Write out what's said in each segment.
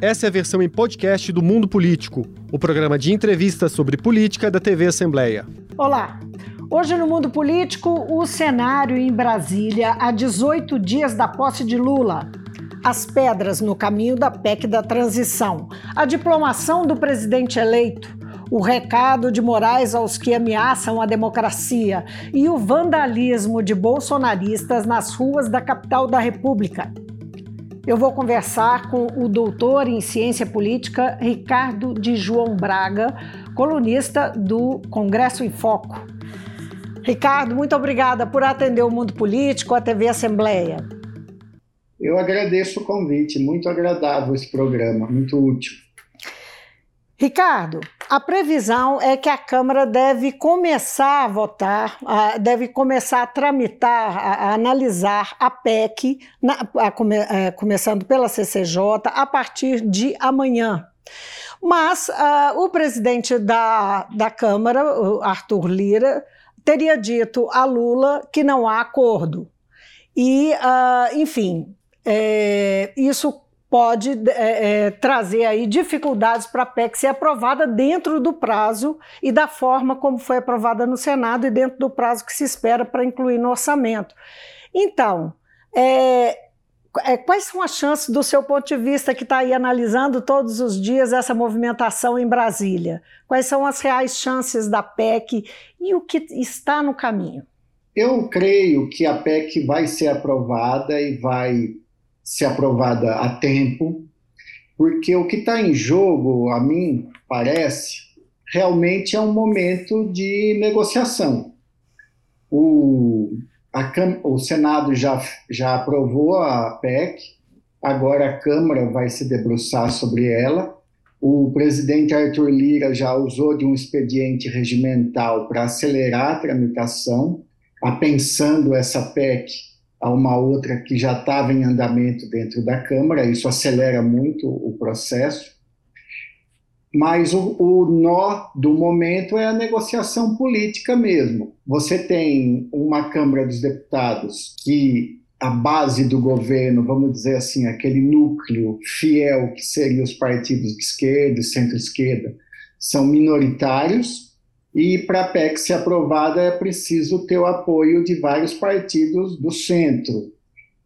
Essa é a versão em podcast do Mundo Político, o programa de entrevistas sobre política da TV Assembleia. Olá! Hoje no Mundo Político, o cenário em Brasília há 18 dias da posse de Lula. As pedras no caminho da PEC da transição, a diplomação do presidente eleito, o recado de Moraes aos que ameaçam a democracia e o vandalismo de bolsonaristas nas ruas da capital da República. Eu vou conversar com o doutor em ciência política Ricardo de João Braga, colunista do Congresso em Foco. Ricardo, muito obrigada por atender o Mundo Político, a TV Assembleia. Eu agradeço o convite, muito agradável esse programa, muito útil. Ricardo, a previsão é que a Câmara deve começar a votar, deve começar a tramitar, a, analisar a PEC, é, começando pela CCJ, a partir de amanhã. Mas uh, o presidente da, da Câmara, Arthur Lira, teria dito a Lula que não há acordo. E, uh, enfim, é, isso pode é, é, trazer aí dificuldades para a PEC ser aprovada dentro do prazo e da forma como foi aprovada no Senado e dentro do prazo que se espera para incluir no orçamento. Então, é, é, quais são as chances, do seu ponto de vista, que está aí analisando todos os dias essa movimentação em Brasília? Quais são as reais chances da PEC e o que está no caminho? Eu creio que a PEC vai ser aprovada e vai ser aprovada a tempo, porque o que está em jogo, a mim parece, realmente é um momento de negociação. O, a, o Senado já, já aprovou a PEC, agora a Câmara vai se debruçar sobre ela. O presidente Arthur Lira já usou de um expediente regimental para acelerar a tramitação, apensando essa PEC a uma outra que já estava em andamento dentro da Câmara, isso acelera muito o processo. Mas o, o, nó do momento é a negociação política mesmo. Você tem uma Câmara dos Deputados que a base do governo, vamos dizer assim, aquele núcleo fiel que seriam os partidos de esquerda e centro-esquerda, são minoritários, e para a PEC ser aprovada é preciso ter o apoio de vários partidos do centro,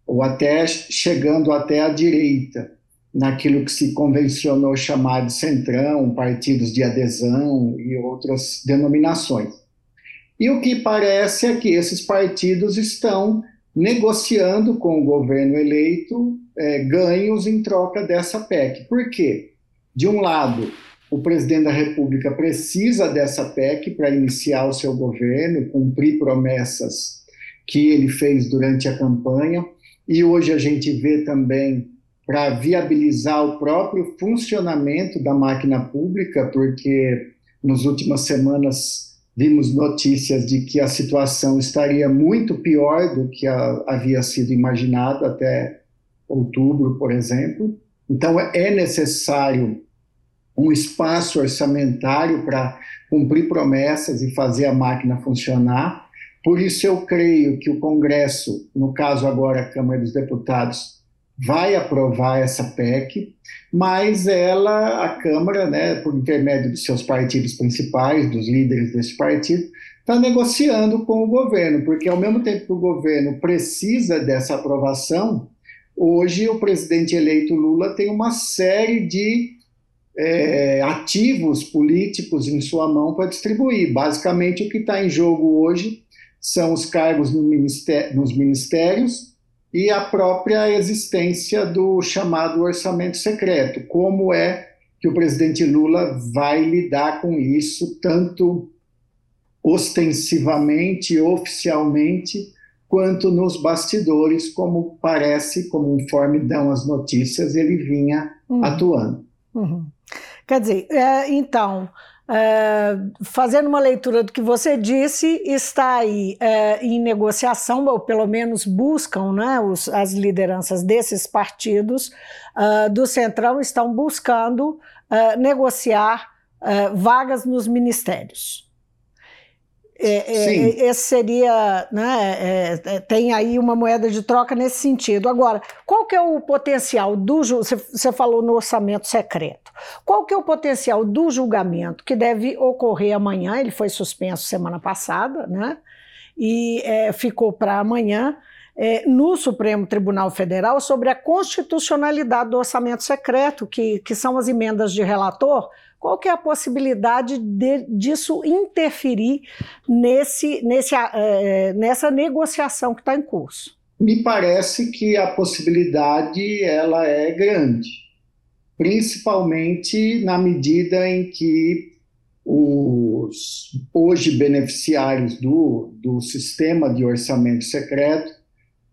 ou até chegando até a direita, naquilo que se convencionou chamar de centrão, partidos de adesão e outras denominações. E o que parece é que esses partidos estão negociando com o governo eleito é, ganhos em troca dessa PEC. Por quê? De um lado, o presidente da República precisa dessa PEC para iniciar o seu governo, cumprir promessas que ele fez durante a campanha, e hoje a gente vê também para viabilizar o próprio funcionamento da máquina pública, porque nas últimas semanas vimos notícias de que a situação estaria muito pior do que a, havia sido imaginado até outubro, por exemplo. Então é necessário um espaço orçamentário para cumprir promessas e fazer a máquina funcionar. Por isso, eu creio que o Congresso, no caso agora a Câmara dos Deputados, vai aprovar essa PEC, mas ela, a Câmara, né, por intermédio dos seus partidos principais, dos líderes desse partido, está negociando com o governo, porque ao mesmo tempo que o governo precisa dessa aprovação, hoje o presidente eleito Lula tem uma série de é, ativos políticos em sua mão para distribuir. Basicamente, o que está em jogo hoje são os cargos no ministério, nos ministérios e a própria existência do chamado orçamento secreto. Como é que o presidente Lula vai lidar com isso, tanto ostensivamente, oficialmente, quanto nos bastidores, como parece, conforme dão as notícias, ele vinha uhum. atuando. Uhum. Quer dizer, é, então, é, fazendo uma leitura do que você disse, está aí é, em negociação, ou pelo menos buscam, né, os, as lideranças desses partidos uh, do Centrão estão buscando uh, negociar uh, vagas nos ministérios. É, é, esse seria, né, é, é, tem aí uma moeda de troca nesse sentido. Agora, qual que é o potencial do você falou no orçamento secreto? Qual que é o potencial do julgamento que deve ocorrer amanhã? Ele foi suspenso semana passada, né? E é, ficou para amanhã. É, no Supremo Tribunal Federal sobre a constitucionalidade do orçamento secreto, que, que são as emendas de relator, qual que é a possibilidade de, disso interferir nesse, nesse, é, nessa negociação que está em curso? Me parece que a possibilidade ela é grande, principalmente na medida em que os hoje beneficiários do, do sistema de orçamento secreto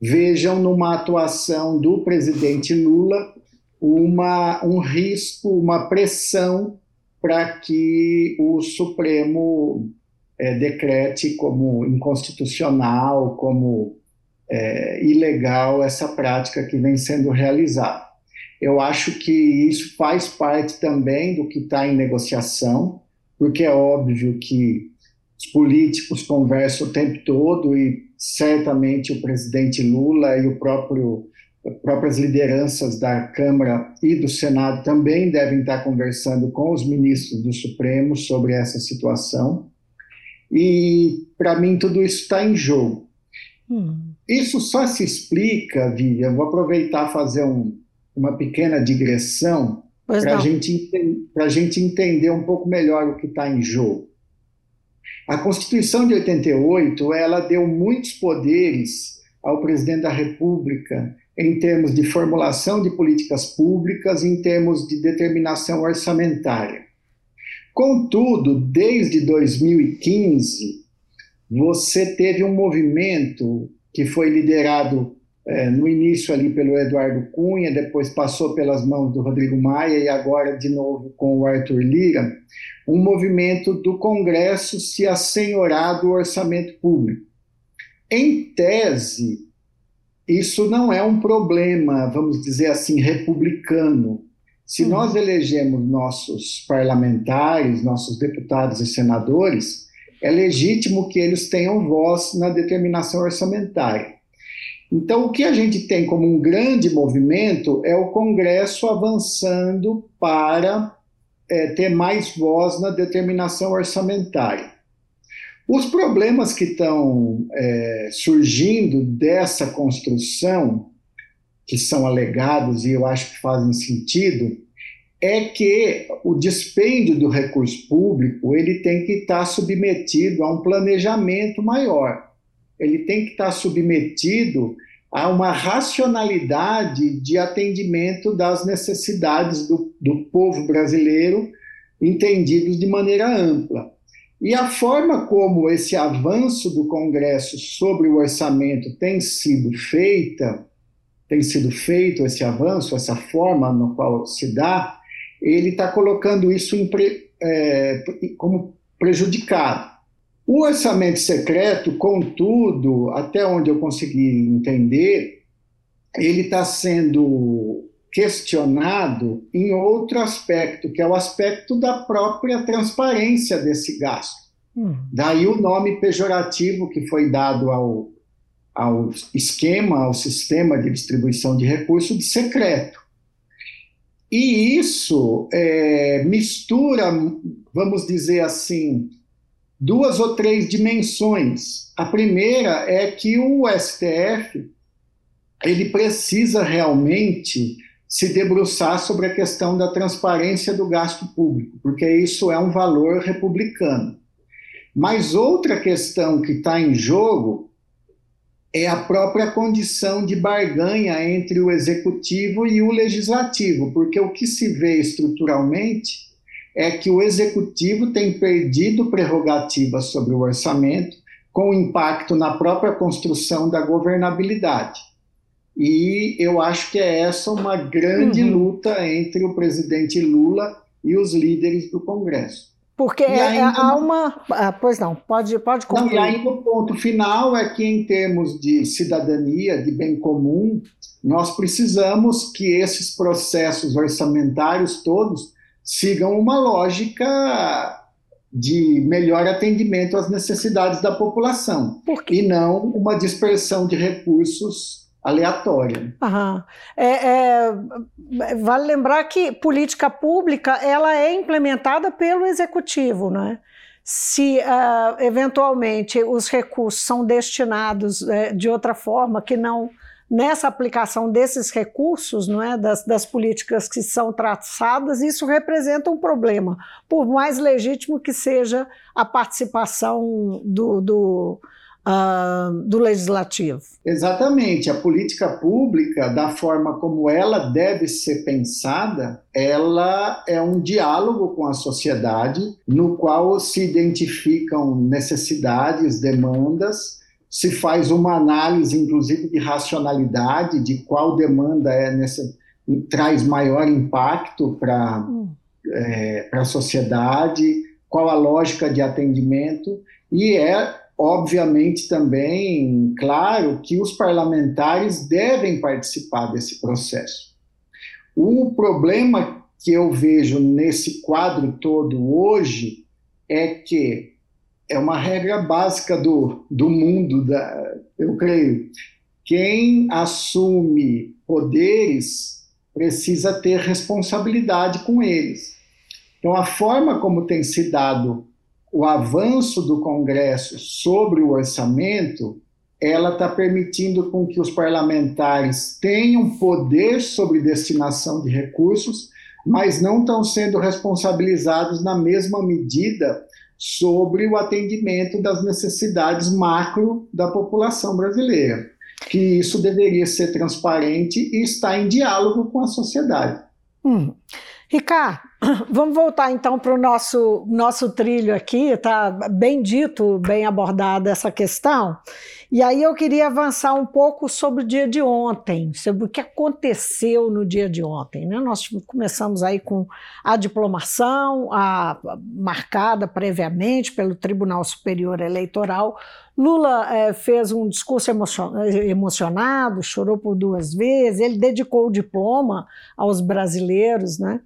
vejam numa atuação do presidente Lula uma, um risco, uma pressão para que o Supremo é, decrete como inconstitucional, como é, ilegal essa prática que vem sendo realizada. Eu acho que isso faz parte também do que está em negociação, porque é óbvio que os políticos conversam o tempo todo e certamente o presidente Lula e o próprio próprias lideranças da Câmara e do Senado também devem estar conversando com os ministros do Supremo sobre essa situação. E, para mim, tudo isso está em jogo. Hum. Isso só se explica, Vivian, vou aproveitar fazer um, uma pequena digressão para a gente, gente entender um pouco melhor o que está em jogo. A Constituição de 88 ela deu muitos poderes ao presidente da República em termos de formulação de políticas públicas, em termos de determinação orçamentária. Contudo, desde 2015, você teve um movimento que foi liderado é, no início ali pelo Eduardo Cunha, depois passou pelas mãos do Rodrigo Maia e agora de novo com o Arthur Lira, um movimento do Congresso se assenhorar do orçamento público. Em tese, isso não é um problema, vamos dizer assim, republicano. Se uhum. nós elegemos nossos parlamentares, nossos deputados e senadores, é legítimo que eles tenham voz na determinação orçamentária. Então, o que a gente tem como um grande movimento é o Congresso avançando para é, ter mais voz na determinação orçamentária. Os problemas que estão é, surgindo dessa construção, que são alegados e eu acho que fazem sentido, é que o dispêndio do recurso público ele tem que estar submetido a um planejamento maior. Ele tem que estar submetido a uma racionalidade de atendimento das necessidades do, do povo brasileiro, entendidos de maneira ampla. E a forma como esse avanço do Congresso sobre o orçamento tem sido feita, tem sido feito esse avanço, essa forma no qual se dá, ele está colocando isso em, é, como prejudicado. O orçamento secreto, contudo, até onde eu consegui entender, ele está sendo questionado em outro aspecto, que é o aspecto da própria transparência desse gasto. Hum. Daí o nome pejorativo que foi dado ao, ao esquema, ao sistema de distribuição de recursos de secreto. E isso é, mistura, vamos dizer assim, duas ou três dimensões. A primeira é que o STF ele precisa realmente se debruçar sobre a questão da transparência do gasto público, porque isso é um valor republicano. Mas outra questão que está em jogo é a própria condição de barganha entre o executivo e o legislativo, porque o que se vê estruturalmente é que o executivo tem perdido prerrogativas sobre o orçamento, com impacto na própria construção da governabilidade. E eu acho que é essa uma grande uhum. luta entre o presidente Lula e os líderes do Congresso. Porque é, ainda, há uma. Ah, pois não, pode, pode concluir. Não, e aí o ponto final é que, em termos de cidadania, de bem comum, nós precisamos que esses processos orçamentários todos sigam uma lógica de melhor atendimento às necessidades da população e não uma dispersão de recursos aleatória. Uhum. É, é, vale lembrar que política pública ela é implementada pelo executivo, não é? Se uh, eventualmente os recursos são destinados uh, de outra forma que não nessa aplicação desses recursos, não é, das, das políticas que são traçadas, isso representa um problema, por mais legítimo que seja a participação do, do Uh, do legislativo. Exatamente. A política pública, da forma como ela deve ser pensada, ela é um diálogo com a sociedade, no qual se identificam necessidades, demandas, se faz uma análise, inclusive, de racionalidade, de qual demanda é nessa, traz maior impacto para hum. é, a sociedade, qual a lógica de atendimento, e é obviamente também claro que os parlamentares devem participar desse processo. O problema que eu vejo nesse quadro todo hoje é que é uma regra básica do, do mundo, da, eu creio. Quem assume poderes precisa ter responsabilidade com eles. Então, a forma como tem se dado o avanço do Congresso sobre o orçamento, ela está permitindo com que os parlamentares tenham poder sobre destinação de recursos, mas não estão sendo responsabilizados na mesma medida sobre o atendimento das necessidades macro da população brasileira. Que isso deveria ser transparente e estar em diálogo com a sociedade. Hum. Ricardo, vamos voltar então para o nosso, nosso trilho aqui, está bem dito, bem abordada essa questão. E aí eu queria avançar um pouco sobre o dia de ontem, sobre o que aconteceu no dia de ontem. Né? Nós começamos aí com a diplomação, a, marcada previamente pelo Tribunal Superior Eleitoral. Lula é, fez um discurso emocionado, chorou por duas vezes, ele dedicou o diploma aos brasileiros, né?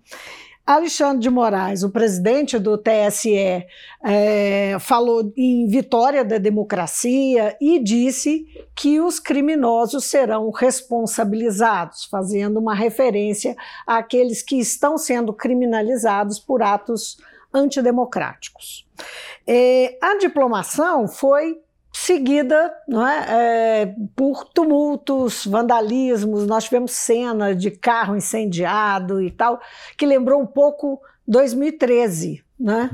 Alexandre de Moraes, o presidente do TSE, é, falou em vitória da democracia e disse que os criminosos serão responsabilizados, fazendo uma referência àqueles que estão sendo criminalizados por atos antidemocráticos. É, a diplomação foi seguida não é, é, por tumultos, vandalismos. Nós tivemos cena de carro incendiado e tal, que lembrou um pouco 2013, né?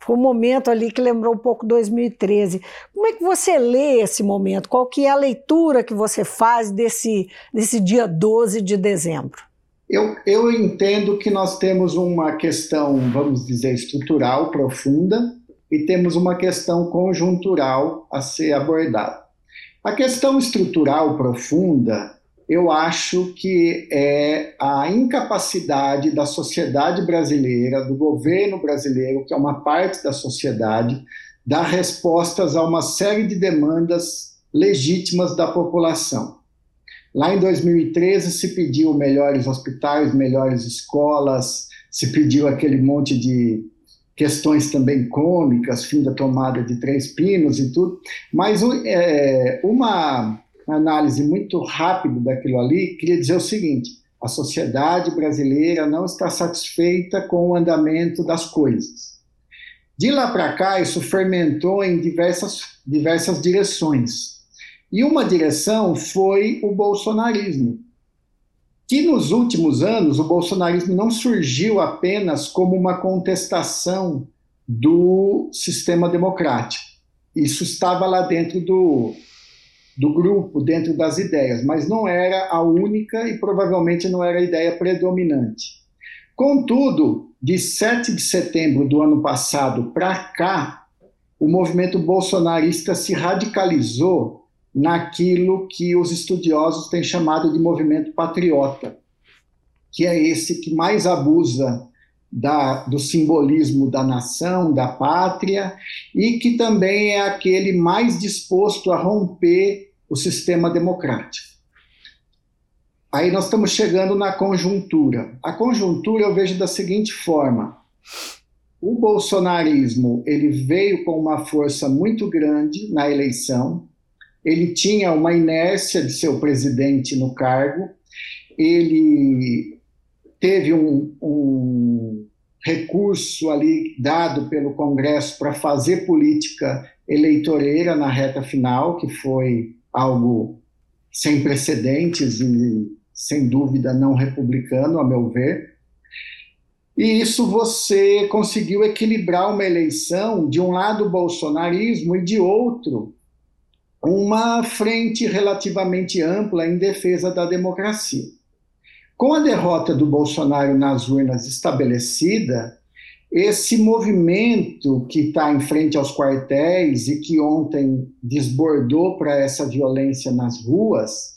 Foi um momento ali que lembrou um pouco 2013. Como é que você lê esse momento? Qual que é a leitura que você faz desse, desse dia 12 de dezembro? Eu, eu entendo que nós temos uma questão, vamos dizer, estrutural profunda, e temos uma questão conjuntural a ser abordada. A questão estrutural profunda, eu acho que é a incapacidade da sociedade brasileira, do governo brasileiro, que é uma parte da sociedade, dar respostas a uma série de demandas legítimas da população. Lá em 2013 se pediu melhores hospitais, melhores escolas, se pediu aquele monte de questões também cômicas, fim da tomada de Três Pinos e tudo, mas é, uma análise muito rápida daquilo ali queria dizer o seguinte: a sociedade brasileira não está satisfeita com o andamento das coisas. De lá para cá, isso fermentou em diversas, diversas direções. E uma direção foi o bolsonarismo, que nos últimos anos o bolsonarismo não surgiu apenas como uma contestação do sistema democrático. Isso estava lá dentro do, do grupo, dentro das ideias, mas não era a única e provavelmente não era a ideia predominante. Contudo, de 7 de setembro do ano passado para cá, o movimento bolsonarista se radicalizou naquilo que os estudiosos têm chamado de movimento patriota, que é esse que mais abusa da, do simbolismo da nação, da pátria, e que também é aquele mais disposto a romper o sistema democrático. Aí nós estamos chegando na conjuntura. A conjuntura eu vejo da seguinte forma: o bolsonarismo ele veio com uma força muito grande na eleição. Ele tinha uma inércia de seu presidente no cargo. Ele teve um, um recurso ali dado pelo Congresso para fazer política eleitoreira na reta final, que foi algo sem precedentes e sem dúvida não republicano, a meu ver. E isso você conseguiu equilibrar uma eleição, de um lado bolsonarismo e de outro uma frente relativamente ampla em defesa da democracia. Com a derrota do Bolsonaro nas urnas estabelecida, esse movimento que está em frente aos quartéis e que ontem desbordou para essa violência nas ruas,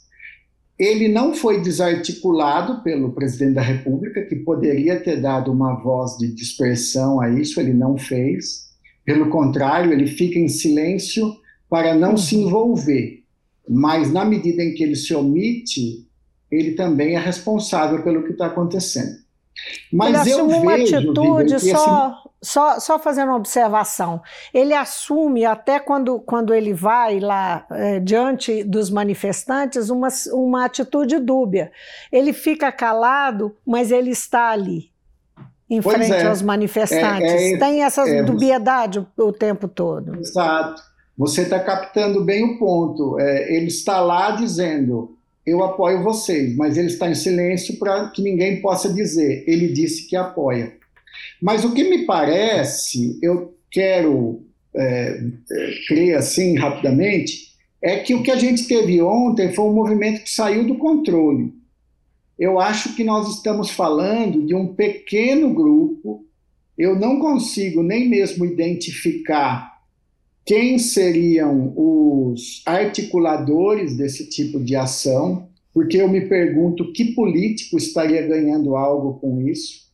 ele não foi desarticulado pelo presidente da República, que poderia ter dado uma voz de dispersão a isso, ele não fez. Pelo contrário, ele fica em silêncio para não se uhum. envolver. Mas, na medida em que ele se omite, ele também é responsável pelo que está acontecendo. Mas ele assume uma atitude só, só, só fazendo uma observação. Ele assume, até quando, quando ele vai lá é, diante dos manifestantes, uma, uma atitude dúbia. Ele fica calado, mas ele está ali, em pois frente é. aos manifestantes. É, é Tem essa é, dubiedade o, o, tempo todo. Exato. Você está captando bem o ponto. É, ele está lá dizendo eu apoio vocês, mas ele está em silêncio para que ninguém possa dizer, ele disse que apoia. Mas o que me parece, eu quero é, é, crer assim rapidamente, é que o que a gente teve ontem foi um movimento que saiu do controle. Eu acho que nós estamos falando de um pequeno grupo, eu não consigo nem mesmo identificar quem seriam os articuladores desse tipo de ação, porque eu me pergunto que político estaria ganhando algo com isso.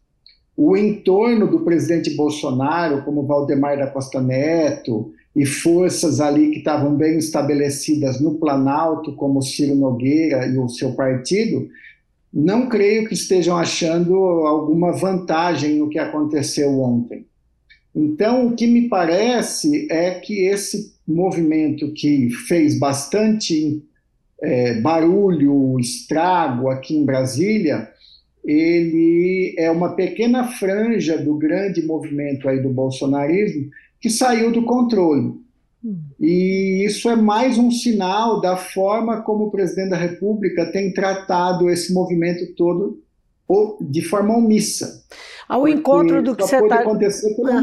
O entorno do presidente Bolsonaro, como Valdemar da Costa Neto, e forças ali que estavam bem estabelecidas no Planalto, como Ciro Nogueira e o seu partido, não creio que estejam achando alguma vantagem no que aconteceu ontem. Então, o que me parece é que esse movimento que fez bastante é, barulho, estrago aqui em Brasília, ele é uma pequena franja do grande movimento aí do bolsonarismo que saiu do controle. Hum. E isso é mais um sinal da forma como o presidente da República tem tratado esse movimento todo de forma omissa. Ao encontro do que você está acontecer pela.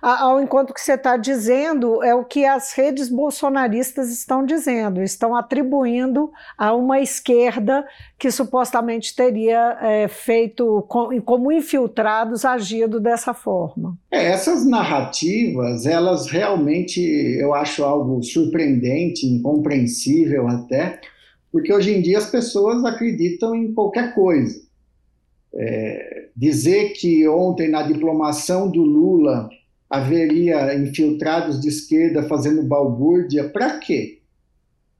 Ao encontro que você está dizendo é o que as redes bolsonaristas estão dizendo, estão atribuindo a uma esquerda que supostamente teria é, feito como infiltrados agido dessa forma. É, essas narrativas, elas realmente eu acho algo surpreendente, incompreensível até, porque hoje em dia as pessoas acreditam em qualquer coisa. É, dizer que ontem, na diplomação do Lula, haveria infiltrados de esquerda fazendo balbúrdia, para quê?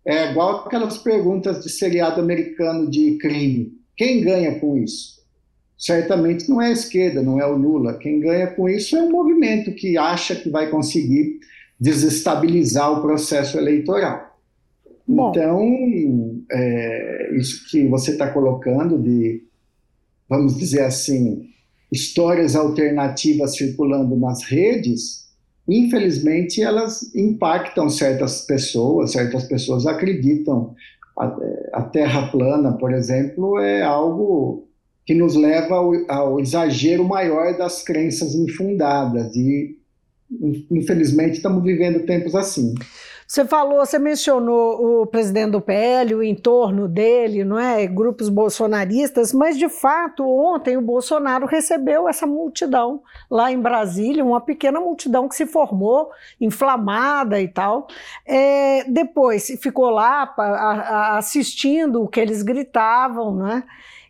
É igual aquelas perguntas de seriado americano de crime. Quem ganha com isso? Certamente não é a esquerda, não é o Lula. Quem ganha com isso é um movimento que acha que vai conseguir desestabilizar o processo eleitoral. Bom. Então, é, isso que você está colocando de vamos dizer assim, histórias alternativas circulando nas redes, infelizmente elas impactam certas pessoas, certas pessoas acreditam. A, a Terra plana, por exemplo, é algo que nos leva ao, ao exagero maior das crenças infundadas e infelizmente estamos vivendo tempos assim. Você falou, você mencionou o presidente do PL, o entorno dele, não é? Grupos bolsonaristas, mas de fato, ontem o Bolsonaro recebeu essa multidão lá em Brasília, uma pequena multidão que se formou, inflamada e tal. É, depois ficou lá assistindo o que eles gritavam, né?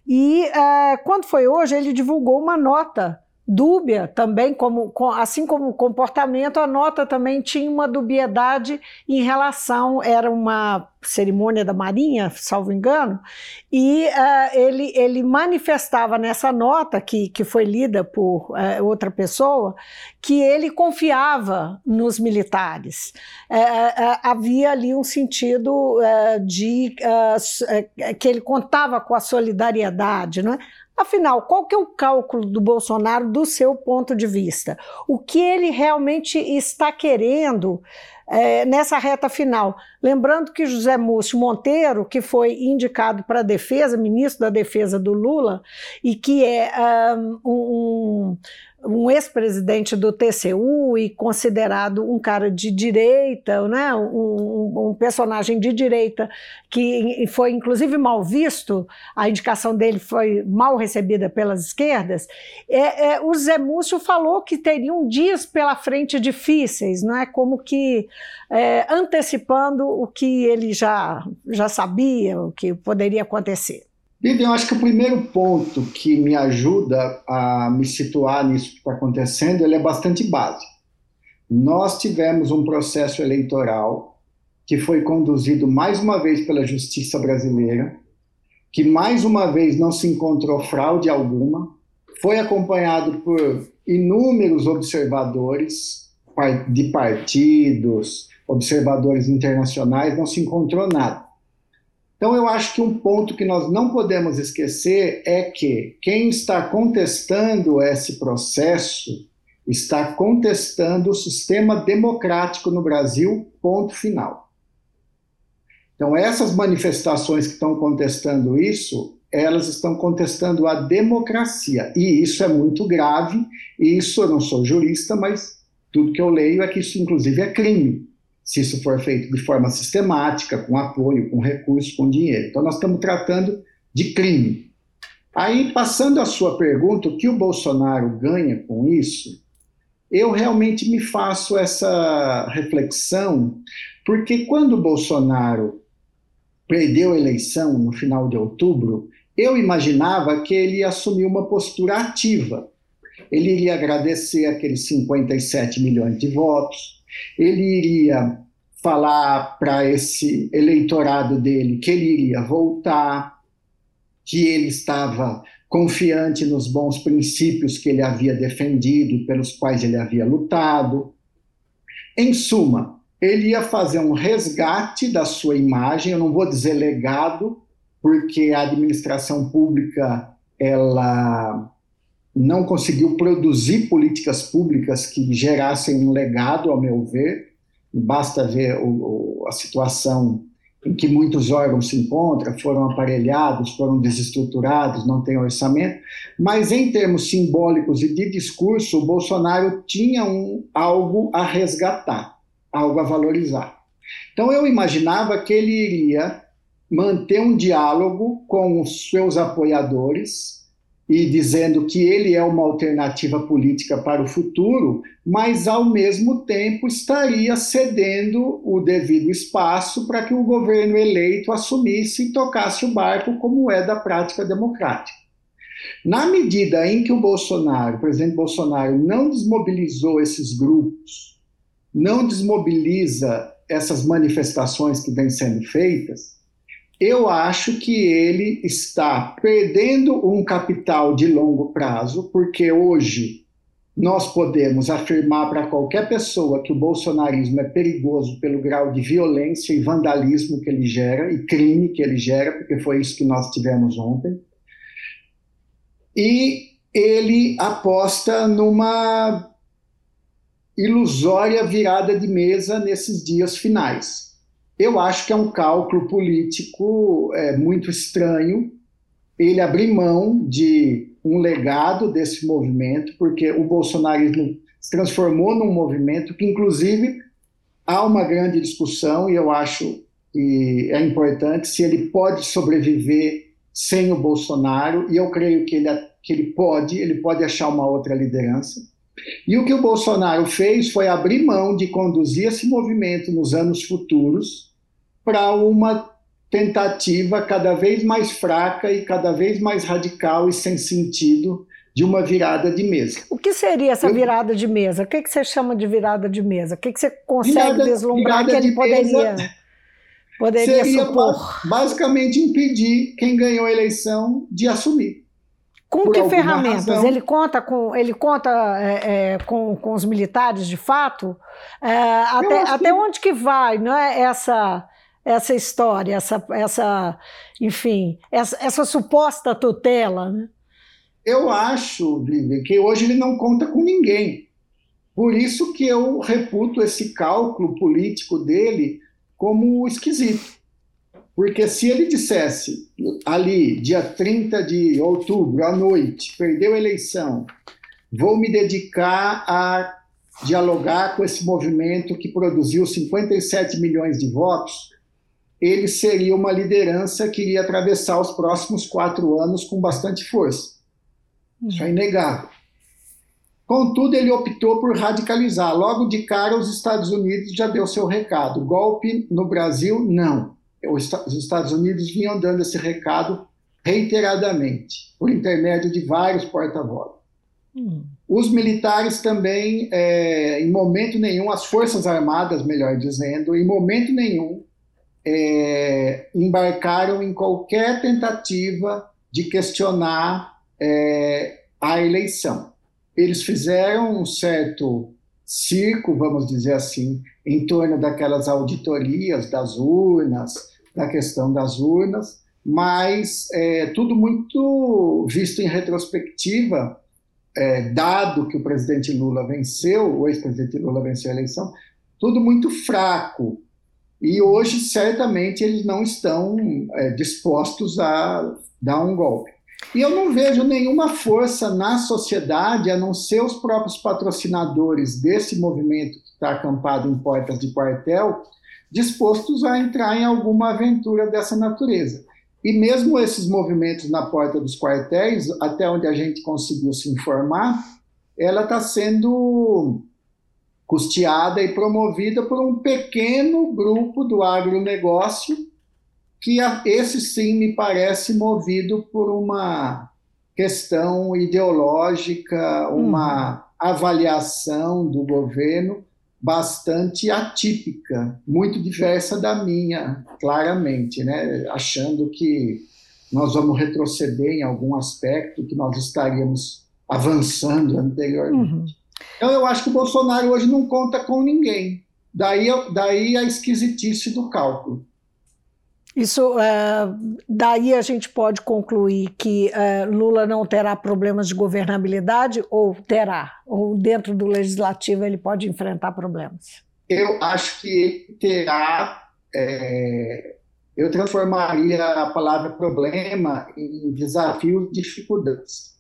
E é, quando foi hoje, ele divulgou uma nota dúbia também, como, assim como o comportamento, a nota também tinha uma dubiedade em relação, era uma cerimônia da Marinha, salvo engano, e uh, ele, ele manifestava nessa nota, que, que foi lida por uh, outra pessoa, que ele confiava nos militares. Uh, havia ali um sentido de que ele contava com a solidariedade, não é? Afinal, qual que é o cálculo do Bolsonaro do seu ponto de vista? O que ele realmente está querendo é, nessa reta final? Lembrando que José Múcio Monteiro, que foi indicado para a defesa, ministro da defesa do Lula, e que é um, um um ex-presidente do TCU e considerado um cara de direita, né? Um, um, personagem de direita que foi inclusive mal visto, a indicação dele foi mal recebida pelas esquerdas. É, é, o Zé Múcio falou que teriam dias pela frente difíceis, não é como que é, antecipando o que ele já, já sabia, o que poderia acontecer. Vivian, eu acho que o primeiro ponto que me ajuda a me situar nisso que está acontecendo, ele é bastante básico. Nós tivemos um processo eleitoral que foi conduzido mais uma vez pela justiça brasileira, que mais uma vez não se encontrou fraude alguma, foi acompanhado por inúmeros observadores de partidos, observadores internacionais, não se encontrou nada. Então, eu acho que um ponto que nós não podemos esquecer é que quem está contestando esse processo está contestando o sistema democrático no Brasil, ponto final. Então, essas manifestações que estão contestando isso, elas estão contestando a democracia. E isso é muito grave, e isso eu não sou jurista, mas tudo que eu leio é que isso, inclusive, é crime se isso for feito de forma sistemática, com apoio, com recursos, com dinheiro. Então, nós estamos tratando de crime. Aí, passando a sua pergunta, o que o Bolsonaro ganha com isso? Eu realmente me faço essa reflexão, porque quando o Bolsonaro perdeu a eleição no final de outubro, eu imaginava que ele ia assumir uma postura ativa. Ele iria agradecer aqueles 57 milhões de votos, ele iria falar para esse eleitorado dele que ele iria voltar, que ele estava confiante nos bons princípios que ele havia defendido, pelos quais ele havia lutado. Em suma, ele ia fazer um resgate da sua imagem, eu não vou dizer legado, porque a administração pública ela não conseguiu produzir políticas públicas que gerassem um legado, ao meu ver. Basta ver o, o, a situação em que muitos órgãos se encontram, foram aparelhados, foram desestruturados, não tem orçamento, mas em termos simbólicos e de discurso, o Bolsonaro tinha um, algo a resgatar, algo a valorizar. Então eu imaginava que ele iria manter um diálogo com os seus apoiadores, e dizendo que ele é uma alternativa política para o futuro, mas ao mesmo tempo estaria cedendo o devido espaço para que o governo eleito assumisse e tocasse o barco como é da prática democrática. Na medida em que o Bolsonaro, o presidente Bolsonaro, não desmobilizou esses grupos, não desmobiliza essas manifestações que vêm sendo feitas, eu acho que ele está perdendo um capital de longo prazo, porque hoje nós podemos afirmar para qualquer pessoa que o bolsonarismo é perigoso pelo grau de violência e vandalismo que ele gera e crime que ele gera, porque foi isso que nós tivemos ontem. E ele aposta numa ilusória virada de mesa nesses dias finais. Eu acho que é um cálculo político é, muito estranho ele abrir mão de um legado desse movimento, porque o bolsonarismo se transformou num movimento que, inclusive, há uma grande discussão, e eu acho que é importante, se ele pode sobreviver sem o Bolsonaro, e eu creio que ele, que ele pode, ele pode achar uma outra liderança. E o que o Bolsonaro fez foi abrir mão de conduzir esse movimento nos anos futuros para uma tentativa cada vez mais fraca e cada vez mais radical e sem sentido de uma virada de mesa. O que seria essa virada de mesa? O que, que você chama de virada de mesa? O que, que você consegue virada, vislumbrar virada que ele poderia, poderia seria supor? Basicamente impedir quem ganhou a eleição de assumir. Com que ferramentas? Razão. Ele conta com ele conta é, é, com, com os militares de fato? É, até, até onde que vai não é essa essa história, essa, essa enfim, essa, essa suposta tutela? Né? Eu acho, Vivi, que hoje ele não conta com ninguém. Por isso que eu reputo esse cálculo político dele como esquisito. Porque se ele dissesse ali, dia 30 de outubro, à noite, perdeu a eleição, vou me dedicar a dialogar com esse movimento que produziu 57 milhões de votos, ele seria uma liderança que iria atravessar os próximos quatro anos com bastante força. Isso é inegável. Contudo, ele optou por radicalizar. Logo de cara, os Estados Unidos já deu seu recado. Golpe no Brasil, não. Os Estados Unidos vinham dando esse recado reiteradamente, por intermédio de vários porta-vozes. Hum. Os militares também, é, em momento nenhum, as Forças Armadas, melhor dizendo, em momento nenhum, é, embarcaram em qualquer tentativa de questionar é, a eleição. Eles fizeram um certo circo, vamos dizer assim, em torno daquelas auditorias das urnas, da questão das urnas, mas é, tudo muito visto em retrospectiva, é, dado que o presidente Lula venceu, o ex-presidente Lula venceu a eleição, tudo muito fraco. E hoje, certamente, eles não estão é, dispostos a dar um golpe. E eu não vejo nenhuma força na sociedade, a não ser os próprios patrocinadores desse movimento que está acampado em portas de quartel, dispostos a entrar em alguma aventura dessa natureza. E mesmo esses movimentos na porta dos quartéis, até onde a gente conseguiu se informar, ela está sendo custeada e promovida por um pequeno grupo do agronegócio que esse sim me parece movido por uma questão ideológica, uma hum. avaliação do governo bastante atípica, muito diversa da minha, claramente, né? achando que nós vamos retroceder em algum aspecto, que nós estaríamos avançando anteriormente. Uhum. Então, eu acho que o Bolsonaro hoje não conta com ninguém. Daí, daí a esquisitice do cálculo. Isso, é, daí a gente pode concluir que é, Lula não terá problemas de governabilidade ou terá? Ou dentro do legislativo ele pode enfrentar problemas? Eu acho que terá. É, eu transformaria a palavra problema em desafio, dificuldades.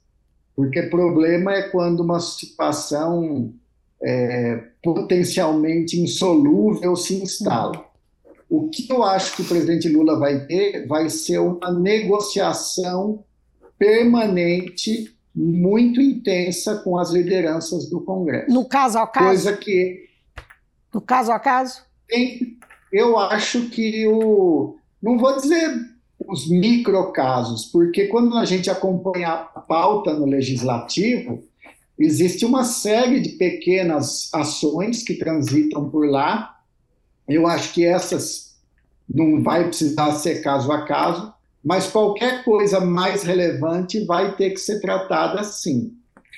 Porque problema é quando uma situação é, potencialmente insolúvel se instala. O que eu acho que o presidente Lula vai ter vai ser uma negociação permanente, muito intensa com as lideranças do Congresso. No caso a caso? Coisa que. No caso a caso? Eu acho que o. Não vou dizer os microcasos, porque quando a gente acompanha a pauta no legislativo, existe uma série de pequenas ações que transitam por lá eu acho que essas não vai precisar ser caso a caso, mas qualquer coisa mais relevante vai ter que ser tratada assim.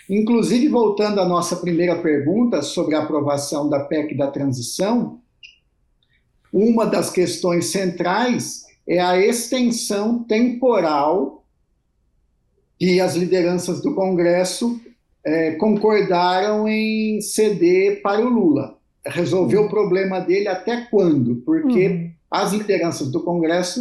Inclusive, voltando à nossa primeira pergunta sobre a aprovação da PEC da transição, uma das questões centrais é a extensão temporal que as lideranças do Congresso é, concordaram em ceder para o Lula resolver o problema dele até quando? Porque uhum. as lideranças do Congresso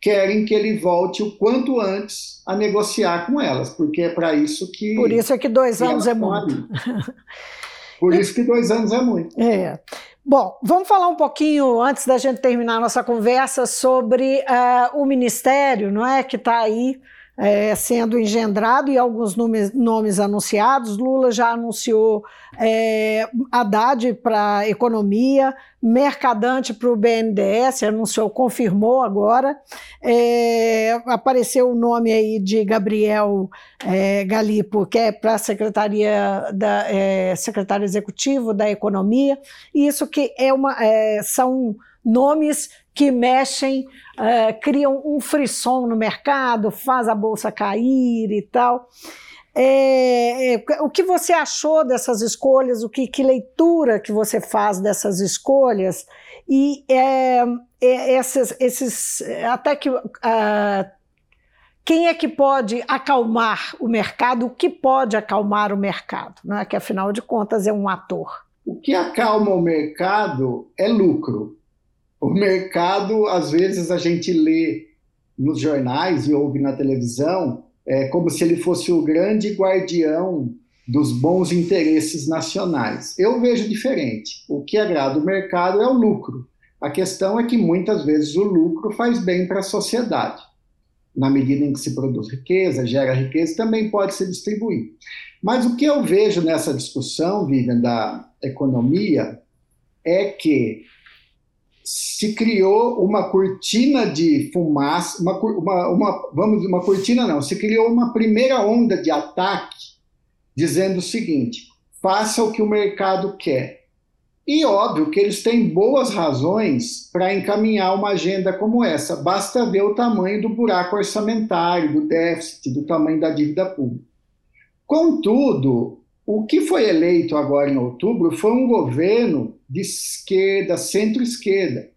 querem que ele volte o quanto antes a negociar com elas, porque é para isso que. Por isso é que dois anos é muito. Por isso que dois anos é muito. É. Bom, vamos falar um pouquinho, antes da gente terminar a nossa conversa, sobre uh, o Ministério, não é? Que está aí é, sendo engendrado e alguns nomes, nomes anunciados. Lula já anunciou é, Haddad para economia, Mercadante para o BNDES, anunciou, confirmou agora. É, apareceu o nome aí de Gabriel é, Galipo, que é para a Secretaria da é, Secretário Executivo da Economia. Isso que é uma, é, são nomes que mexem, é, criam um frisson no mercado, faz a bolsa cair e tal. É, é, o que você achou dessas escolhas? O que, que, leitura que você faz dessas escolhas? E é, é esses, esses, até que uh, quem é que pode acalmar o mercado? O que pode acalmar o mercado? Né? Que afinal de contas é um ator. O que acalma o mercado é lucro. O mercado, às vezes, a gente lê nos jornais e ouve na televisão é, como se ele fosse o grande guardião dos bons interesses nacionais. Eu vejo diferente. O que agrada o mercado é o lucro. A questão é que muitas vezes o lucro faz bem para a sociedade. Na medida em que se produz riqueza, gera riqueza, também pode se distribuir. Mas o que eu vejo nessa discussão, Vivian, da economia, é que se criou uma cortina de fumaça, uma, uma, uma, vamos, uma cortina não, se criou uma primeira onda de ataque dizendo o seguinte: faça o que o mercado quer. E óbvio que eles têm boas razões para encaminhar uma agenda como essa. Basta ver o tamanho do buraco orçamentário, do déficit, do tamanho da dívida pública. Contudo, o que foi eleito agora em outubro foi um governo de esquerda, centro-esquerda.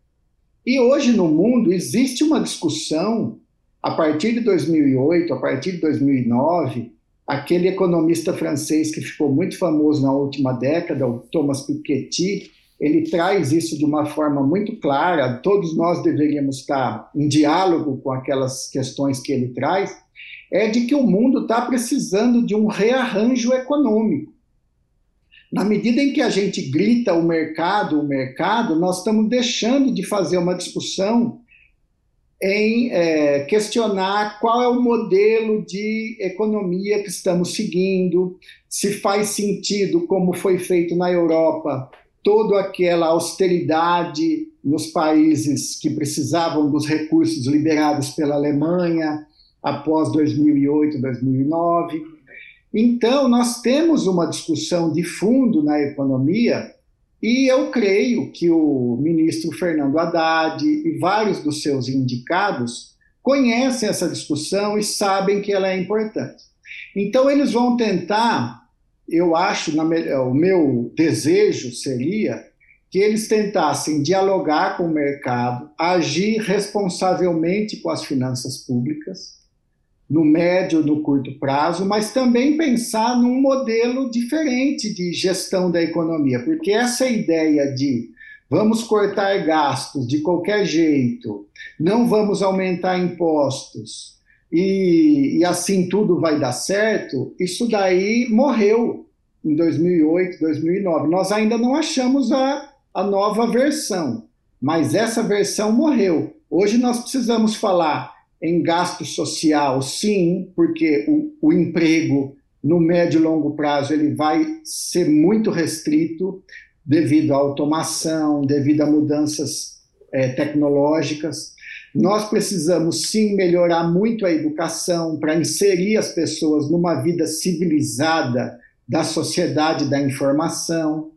E hoje no mundo existe uma discussão, a partir de 2008, a partir de 2009, aquele economista francês que ficou muito famoso na última década, o Thomas Piketty, ele traz isso de uma forma muito clara, todos nós deveríamos estar em diálogo com aquelas questões que ele traz, é de que o mundo está precisando de um rearranjo econômico. Na medida em que a gente grita o mercado, o mercado, nós estamos deixando de fazer uma discussão em é, questionar qual é o modelo de economia que estamos seguindo, se faz sentido, como foi feito na Europa, toda aquela austeridade nos países que precisavam dos recursos liberados pela Alemanha, após 2008, 2009. Então, nós temos uma discussão de fundo na economia e eu creio que o ministro Fernando Haddad e vários dos seus indicados conhecem essa discussão e sabem que ela é importante. Então, eles vão tentar, eu acho, na, o meu desejo seria que eles tentassem dialogar com o mercado, agir responsavelmente com as finanças públicas, no médio, no curto prazo, mas também pensar num modelo diferente de gestão da economia, porque essa ideia de vamos cortar gastos de qualquer jeito, não vamos aumentar impostos e, e assim tudo vai dar certo, isso daí morreu em 2008, 2009. Nós ainda não achamos a, a nova versão, mas essa versão morreu. Hoje nós precisamos falar em gasto social, sim, porque o, o emprego no médio e longo prazo ele vai ser muito restrito devido à automação, devido a mudanças é, tecnológicas. Nós precisamos sim melhorar muito a educação para inserir as pessoas numa vida civilizada da sociedade da informação.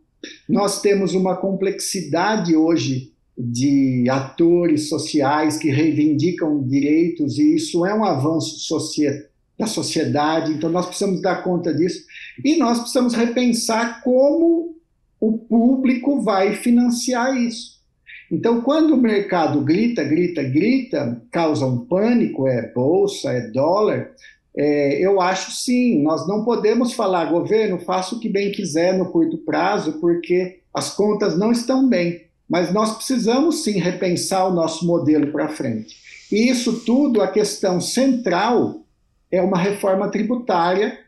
Nós temos uma complexidade hoje de atores sociais que reivindicam direitos, e isso é um avanço da sociedade, então nós precisamos dar conta disso. E nós precisamos repensar como o público vai financiar isso. Então, quando o mercado grita, grita, grita, causa um pânico, é bolsa, é dólar, é, eu acho sim, nós não podemos falar, governo, faça o que bem quiser no curto prazo, porque as contas não estão bem mas nós precisamos sim repensar o nosso modelo para frente. E isso tudo, a questão central é uma reforma tributária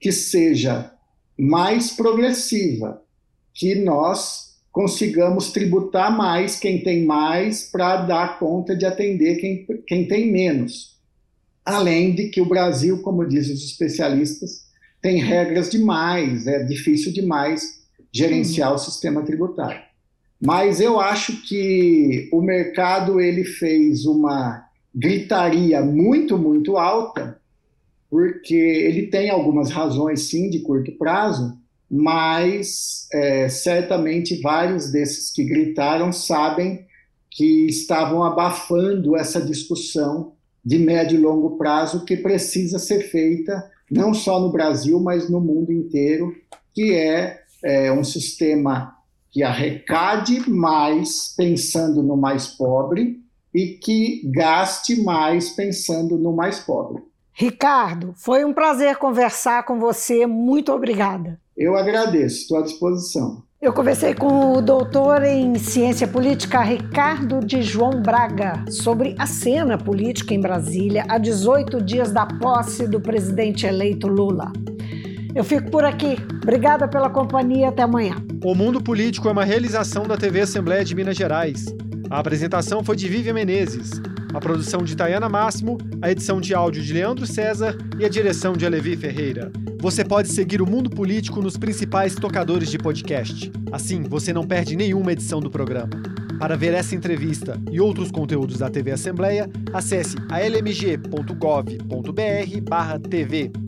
que seja mais progressiva, que nós consigamos tributar mais quem tem mais para dar conta de atender quem, quem tem menos. Além de que o Brasil, como dizem os especialistas, tem regras demais, é difícil demais gerenciar uhum. o sistema tributário. Mas eu acho que o mercado ele fez uma gritaria muito, muito alta, porque ele tem algumas razões, sim, de curto prazo, mas é, certamente vários desses que gritaram sabem que estavam abafando essa discussão de médio e longo prazo que precisa ser feita não só no Brasil, mas no mundo inteiro, que é, é um sistema que arrecade mais pensando no mais pobre e que gaste mais pensando no mais pobre. Ricardo, foi um prazer conversar com você. Muito obrigada. Eu agradeço, estou à disposição. Eu conversei com o doutor em ciência política Ricardo de João Braga sobre a cena política em Brasília a 18 dias da posse do presidente eleito Lula. Eu fico por aqui. Obrigada pela companhia. Até amanhã. O Mundo Político é uma realização da TV Assembleia de Minas Gerais. A apresentação foi de Vivian Menezes, a produção de Tayana Máximo, a edição de áudio de Leandro César e a direção de Alevi Ferreira. Você pode seguir o Mundo Político nos principais tocadores de podcast. Assim, você não perde nenhuma edição do programa. Para ver essa entrevista e outros conteúdos da TV Assembleia, acesse almg.gov.br/tv.